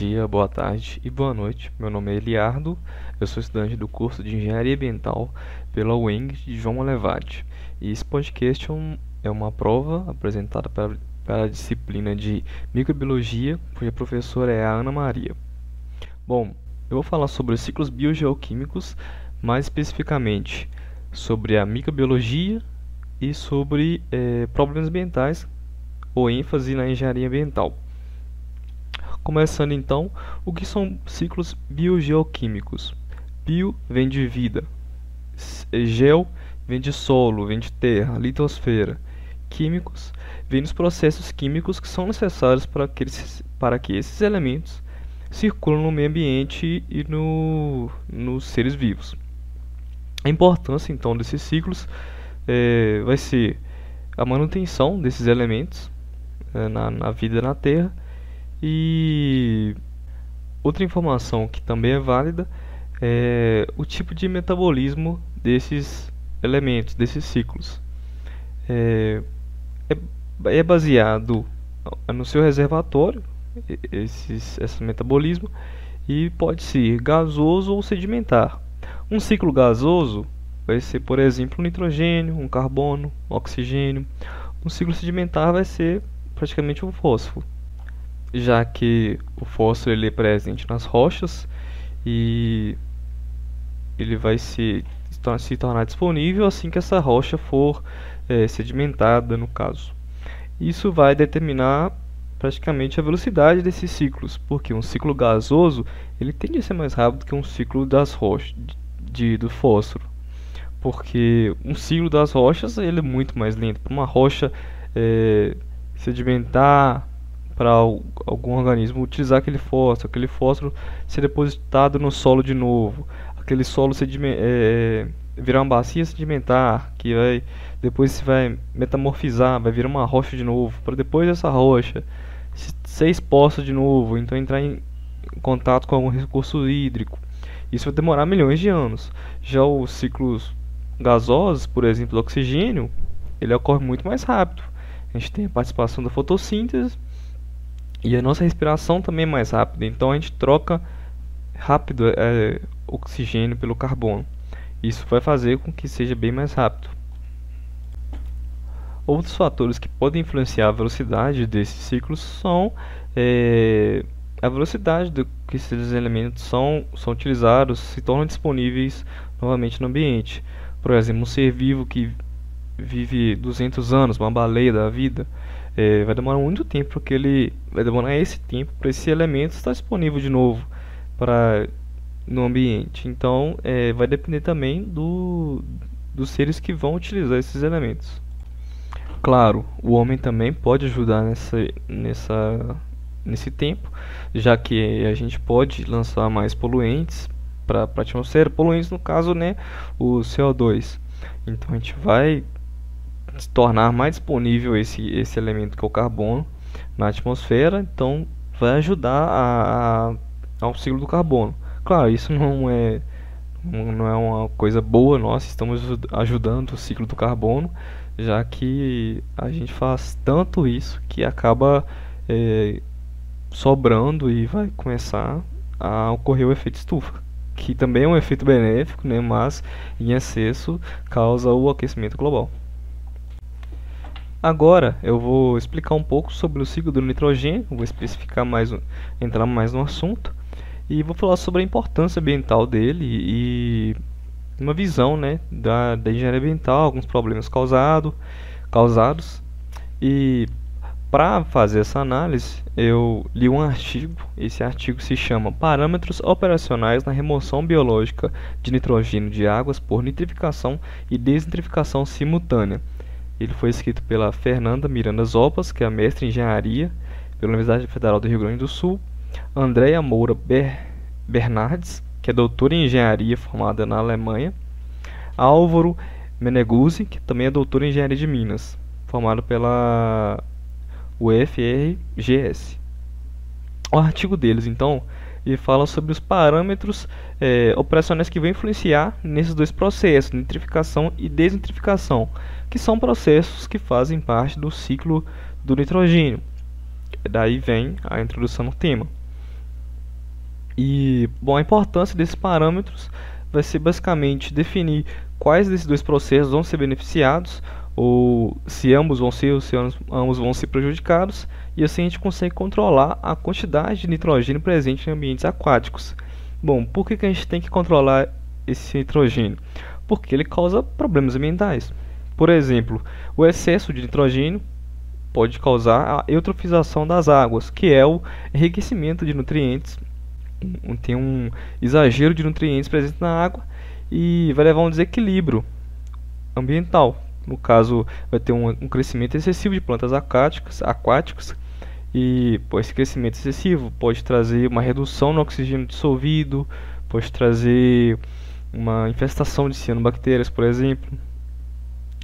Dia, boa tarde e boa noite. Meu nome é Eliardo, eu sou estudante do curso de Engenharia Ambiental pela UENG de João Molevade. E esse podcast é, é uma prova apresentada para, para a disciplina de Microbiologia, cuja professora é a Ana Maria. Bom, eu vou falar sobre os ciclos biogeoquímicos, mais especificamente sobre a microbiologia e sobre eh, problemas ambientais ou ênfase na engenharia ambiental. Começando então, o que são ciclos biogeoquímicos? Bio vem de vida, geo vem de solo, vem de terra, litosfera. Químicos vem dos processos químicos que são necessários para que, esses, para que esses elementos circulam no meio ambiente e no, nos seres vivos. A importância então desses ciclos é, vai ser a manutenção desses elementos é, na, na vida na Terra e outra informação que também é válida é o tipo de metabolismo desses elementos, desses ciclos. É, é, é baseado no seu reservatório, esses, esse metabolismo, e pode ser gasoso ou sedimentar. Um ciclo gasoso vai ser, por exemplo, um nitrogênio, um carbono, um oxigênio. Um ciclo sedimentar vai ser praticamente um fósforo já que o fósforo ele é presente nas rochas e ele vai se, se tornar disponível assim que essa rocha for é, sedimentada, no caso. Isso vai determinar praticamente a velocidade desses ciclos, porque um ciclo gasoso ele tende a ser mais rápido que um ciclo das rochas de, do fósforo, porque um ciclo das rochas ele é muito mais lento. Para uma rocha é, sedimentar para algum organismo utilizar aquele fósforo, aquele fósforo ser depositado no solo de novo, aquele solo é, virar uma bacia sedimentar, que vai depois se vai metamorfizar, vai virar uma rocha de novo, para depois essa rocha ser exposta de novo, então entrar em contato com algum recurso hídrico. Isso vai demorar milhões de anos. Já os ciclos gasosos, por exemplo, oxigênio, ele ocorre muito mais rápido. A gente tem a participação da fotossíntese e a nossa respiração também é mais rápida, então a gente troca rápido é, oxigênio pelo carbono. Isso vai fazer com que seja bem mais rápido. Outros fatores que podem influenciar a velocidade desses ciclos são é, a velocidade do que esses elementos são, são utilizados, se tornam disponíveis novamente no ambiente. Por exemplo, um ser vivo que vive 200 anos, uma baleia da vida, é, vai demorar muito tempo porque ele vai demorar esse tempo para esse elemento estar disponível de novo para no ambiente. Então, é, vai depender também do, dos seres que vão utilizar esses elementos. Claro, o homem também pode ajudar nessa, nessa, nesse tempo, já que a gente pode lançar mais poluentes para a atmosfera, poluentes no caso, né, o CO2. Então a gente vai tornar mais disponível esse, esse elemento que é o carbono na atmosfera, então vai ajudar a, a, ao ciclo do carbono. Claro, isso não é não é uma coisa boa, nós estamos ajudando o ciclo do carbono, já que a gente faz tanto isso que acaba é, sobrando e vai começar a ocorrer o efeito estufa, que também é um efeito benéfico, né, mas em excesso causa o aquecimento global. Agora eu vou explicar um pouco sobre o ciclo do nitrogênio, vou especificar mais, entrar mais no assunto e vou falar sobre a importância ambiental dele e uma visão né, da, da engenharia ambiental, alguns problemas causado, causados. E para fazer essa análise eu li um artigo, esse artigo se chama Parâmetros operacionais na remoção biológica de nitrogênio de águas por nitrificação e desnitrificação simultânea ele foi escrito pela Fernanda Miranda Zopas, que é mestre em engenharia pela Universidade Federal do Rio Grande do Sul, Andréa Moura Ber Bernardes, que é doutora em engenharia formada na Alemanha, Álvaro Meneguzzi, que também é doutor em engenharia de Minas, formado pela UFRGS. O artigo deles, então, ele fala sobre os parâmetros é, operacionais que vão influenciar nesses dois processos, nitrificação e desnitrificação, que são processos que fazem parte do ciclo do nitrogênio. Daí vem a introdução no tema. E, bom, a importância desses parâmetros vai ser basicamente definir quais desses dois processos vão ser beneficiados, ou se ambos vão ser ou se ambos vão ser prejudicados, e assim a gente consegue controlar a quantidade de nitrogênio presente em ambientes aquáticos. Bom, por que, que a gente tem que controlar esse nitrogênio? Porque ele causa problemas ambientais. Por exemplo, o excesso de nitrogênio pode causar a eutrofização das águas, que é o enriquecimento de nutrientes. Tem um exagero de nutrientes presente na água e vai levar a um desequilíbrio ambiental. No caso, vai ter um, um crescimento excessivo de plantas aquáticas, aquáticas. E pô, esse crescimento excessivo pode trazer uma redução no oxigênio dissolvido, pode trazer uma infestação de cianobactérias, por exemplo,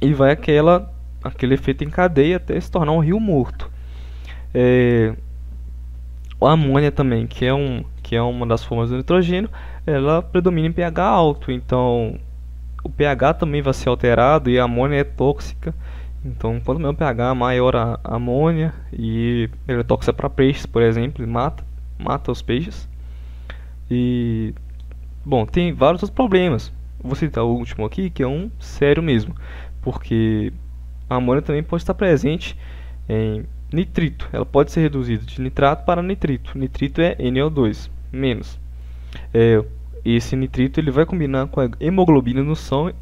e vai aquela aquele efeito em cadeia até se tornar um rio morto. É, a amônia também, que é, um, que é uma das formas do nitrogênio, ela predomina em pH alto, então o pH também vai ser alterado e a amônia é tóxica. Então, quanto maior o pH, maior a amônia e ela é tóxica para peixes, por exemplo, mata, mata os peixes. E bom, tem vários outros problemas. Vou citar o último aqui, que é um sério mesmo, porque a amônia também pode estar presente em nitrito. Ela pode ser reduzida de nitrato para nitrito. Nitrito é NO2 menos. É, esse nitrito ele vai combinar com a hemoglobina no,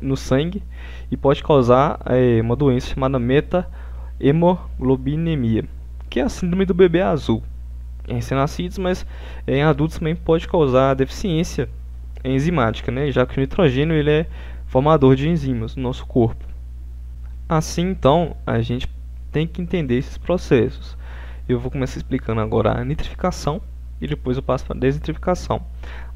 no sangue e pode causar é, uma doença chamada meta-hemoglobinemia, que é a síndrome do bebê azul. Em recém-nascidos, mas é, em adultos também pode causar deficiência enzimática, né? já que o nitrogênio ele é formador de enzimas no nosso corpo. Assim, então, a gente tem que entender esses processos. Eu vou começar explicando agora a nitrificação e depois eu passo para a desnitrificação.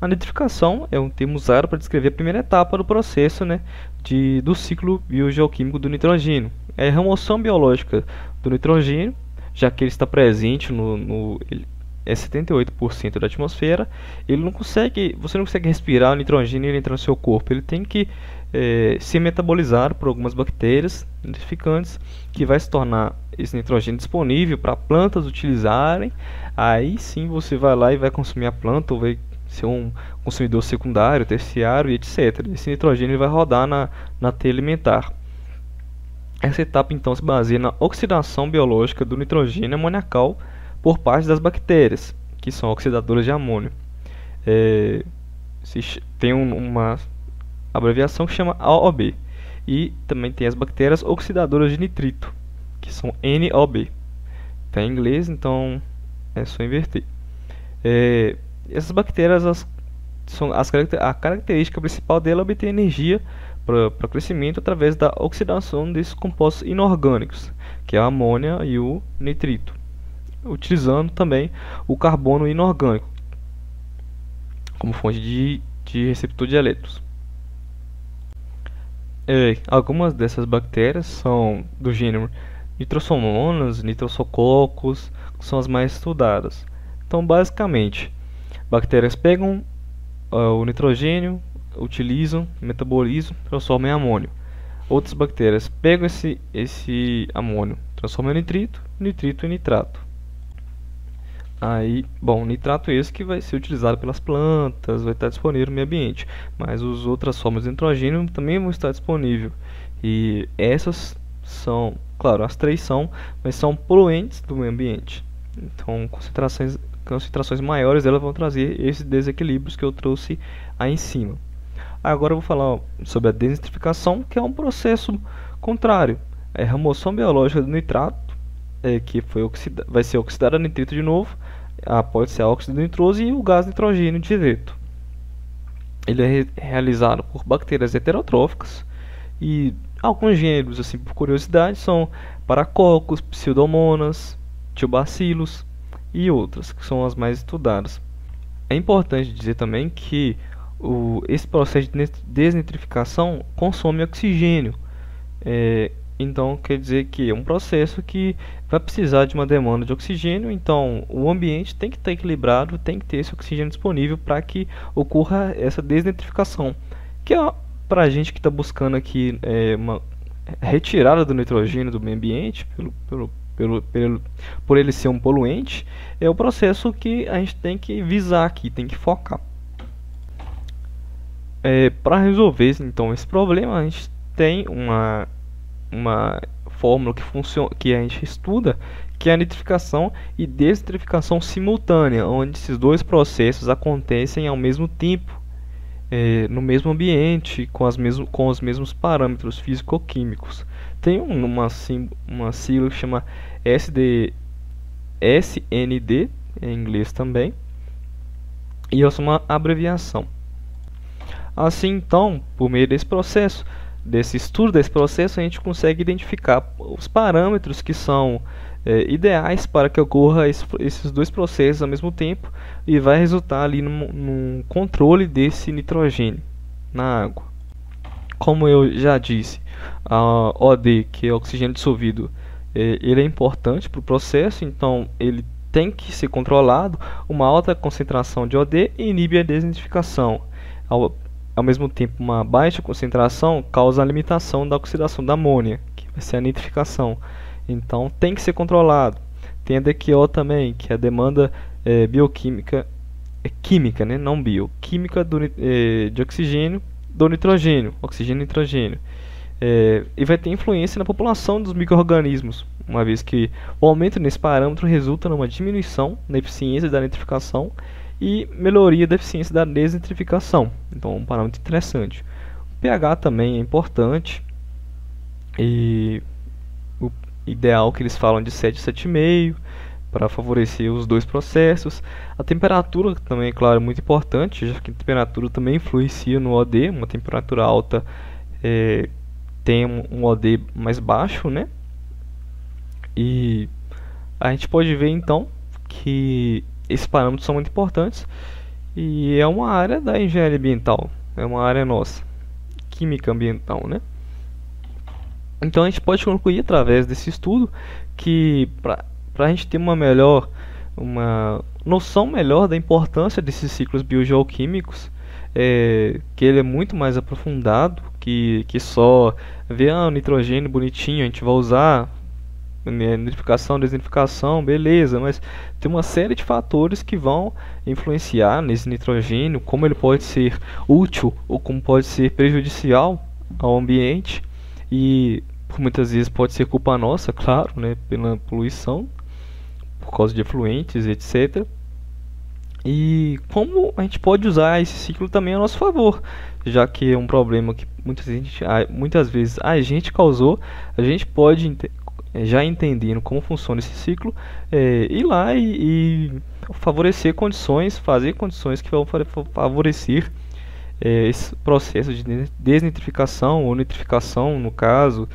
A nitrificação é um termo usado para descrever a primeira etapa do processo né, de, do ciclo biogeoquímico do nitrogênio. É a remoção biológica do nitrogênio, já que ele está presente no, no é 78% da atmosfera, ele não consegue, você não consegue respirar o nitrogênio ele entra no seu corpo. Ele tem que é, ser metabolizado por algumas bactérias nitrificantes, que vai se tornar esse nitrogênio disponível para plantas utilizarem. Aí sim você vai lá e vai consumir a planta ou vai ser um consumidor secundário, terciário e etc. Esse nitrogênio vai rodar na, na teia alimentar. Essa etapa então se baseia na oxidação biológica do nitrogênio amoniacal por parte das bactérias, que são oxidadoras de amônio. É, tem um, uma abreviação que chama AOB. E também tem as bactérias oxidadoras de nitrito, que são NOB. Está em inglês, então é só inverter. É, essas bactérias, as, são as, a característica principal dela é obter energia para crescimento através da oxidação desses compostos inorgânicos, que é a amônia e o nitrito, utilizando também o carbono inorgânico como fonte de, de receptor de elétrons. É, algumas dessas bactérias são do gênero Nitrosomonas, Nitrosococcus, que são as mais estudadas. Então, basicamente, bactérias pegam uh, o nitrogênio, utilizam, metabolizam, transformam em amônio. Outras bactérias pegam esse, esse amônio, transformam em nitrito, nitrito em nitrato. Aí, bom, nitrato esse que vai ser utilizado pelas plantas, vai estar disponível no meio ambiente, mas as outras formas de nitrogênio também vão estar disponíveis. E essas são, claro, as três são, mas são poluentes do meio ambiente. Então, concentrações, concentrações maiores delas vão trazer esses desequilíbrios que eu trouxe aí em cima. Agora eu vou falar sobre a denitrificação, que é um processo contrário. É a remoção biológica do nitrato, é, que foi oxida vai ser oxidado a nitrito de novo, após ser óxido nitroso e o gás nitrogênio direto. Ele é re realizado por bactérias heterotróficas e alguns gêneros, assim, por curiosidade, são paracocos, pseudomonas, tiobacilos e outras, que são as mais estudadas. É importante dizer também que o, esse processo de desnitrificação consome oxigênio. É, então quer dizer que é um processo que vai precisar de uma demanda de oxigênio, então o ambiente tem que estar equilibrado, tem que ter esse oxigênio disponível para que ocorra essa desnitrificação, que é para a gente que está buscando aqui é, uma retirada do nitrogênio do meio ambiente pelo, pelo, pelo, pelo, por ele ser um poluente, é o processo que a gente tem que visar aqui, tem que focar. É, Para resolver então esse problema, a gente tem uma, uma fórmula que, funciona, que a gente estuda, que é a nitrificação e desnitrificação simultânea, onde esses dois processos acontecem ao mesmo tempo, é, no mesmo ambiente, com, as mesmo, com os mesmos parâmetros físico-químicos. Tem uma, uma sigla que chama SD, SND, em inglês também, e essa é uma abreviação. Assim, então, por meio desse processo, desse estudo desse processo, a gente consegue identificar os parâmetros que são é, ideais para que ocorra esse, esses dois processos ao mesmo tempo e vai resultar ali no controle desse nitrogênio na água. Como eu já disse, a OD, que é oxigênio dissolvido, é, ele é importante para o processo, então ele tem que ser controlado. Uma alta concentração de OD inibe a desidentificação. Ao mesmo tempo, uma baixa concentração causa a limitação da oxidação da amônia, que vai ser a nitrificação. Então, tem que ser controlado. Tem a DQO também, que é a demanda é, bioquímica, é química, né? não bio, química do, é, de oxigênio do nitrogênio, oxigênio e nitrogênio. E vai ter influência na população dos micro-organismos, uma vez que o aumento nesse parâmetro resulta numa diminuição na eficiência da nitrificação e melhoria da eficiência da desnitrificação. Então, um parâmetro interessante. O pH também é importante e o ideal que eles falam de 7, 7,5 para favorecer os dois processos. A temperatura também, é claro, é muito importante, já que a temperatura também influencia no OD. Uma temperatura alta é, tem um OD mais baixo, né? E a gente pode ver então que esses parâmetros são muito importantes e é uma área da engenharia ambiental, é uma área nossa, química ambiental, né? Então a gente pode concluir através desse estudo que para a gente ter uma melhor, uma noção melhor da importância desses ciclos biogeoquímicos, é, que ele é muito mais aprofundado que, que só ver ah, o nitrogênio bonitinho, a gente vai usar nitrificação, desnitrificação, beleza, mas tem uma série de fatores que vão influenciar nesse nitrogênio, como ele pode ser útil ou como pode ser prejudicial ao ambiente e muitas vezes pode ser culpa nossa, claro, né, pela poluição, por causa de efluentes, etc. E como a gente pode usar esse ciclo também a nosso favor, já que é um problema que muitas vezes, muitas vezes a gente causou, a gente pode já entendendo como funciona esse ciclo, é, ir lá e, e, favorecer condições, fazer condições que vão favorecer é, esse processo de desnitrificação ou nitrificação, no caso,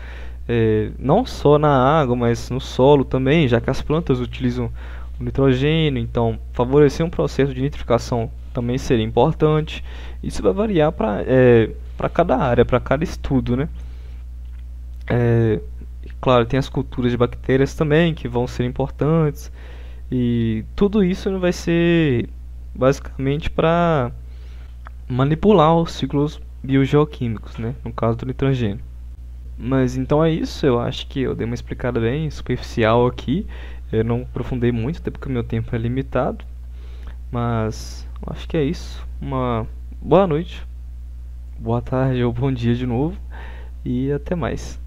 é, não só na água, mas no solo também, já que as plantas utilizam o nitrogênio, então favorecer um processo de nitrificação também seria importante. Isso vai variar para é, cada área, para cada estudo, né? É, Claro, tem as culturas de bactérias também que vão ser importantes. E tudo isso vai ser basicamente para manipular os ciclos biogeoquímicos, né? no caso do nitrogênio. Mas então é isso, eu acho que eu dei uma explicada bem superficial aqui. Eu não aprofundei muito, até porque o meu tempo é limitado. Mas acho que é isso. Uma boa noite, boa tarde ou bom dia de novo. E até mais.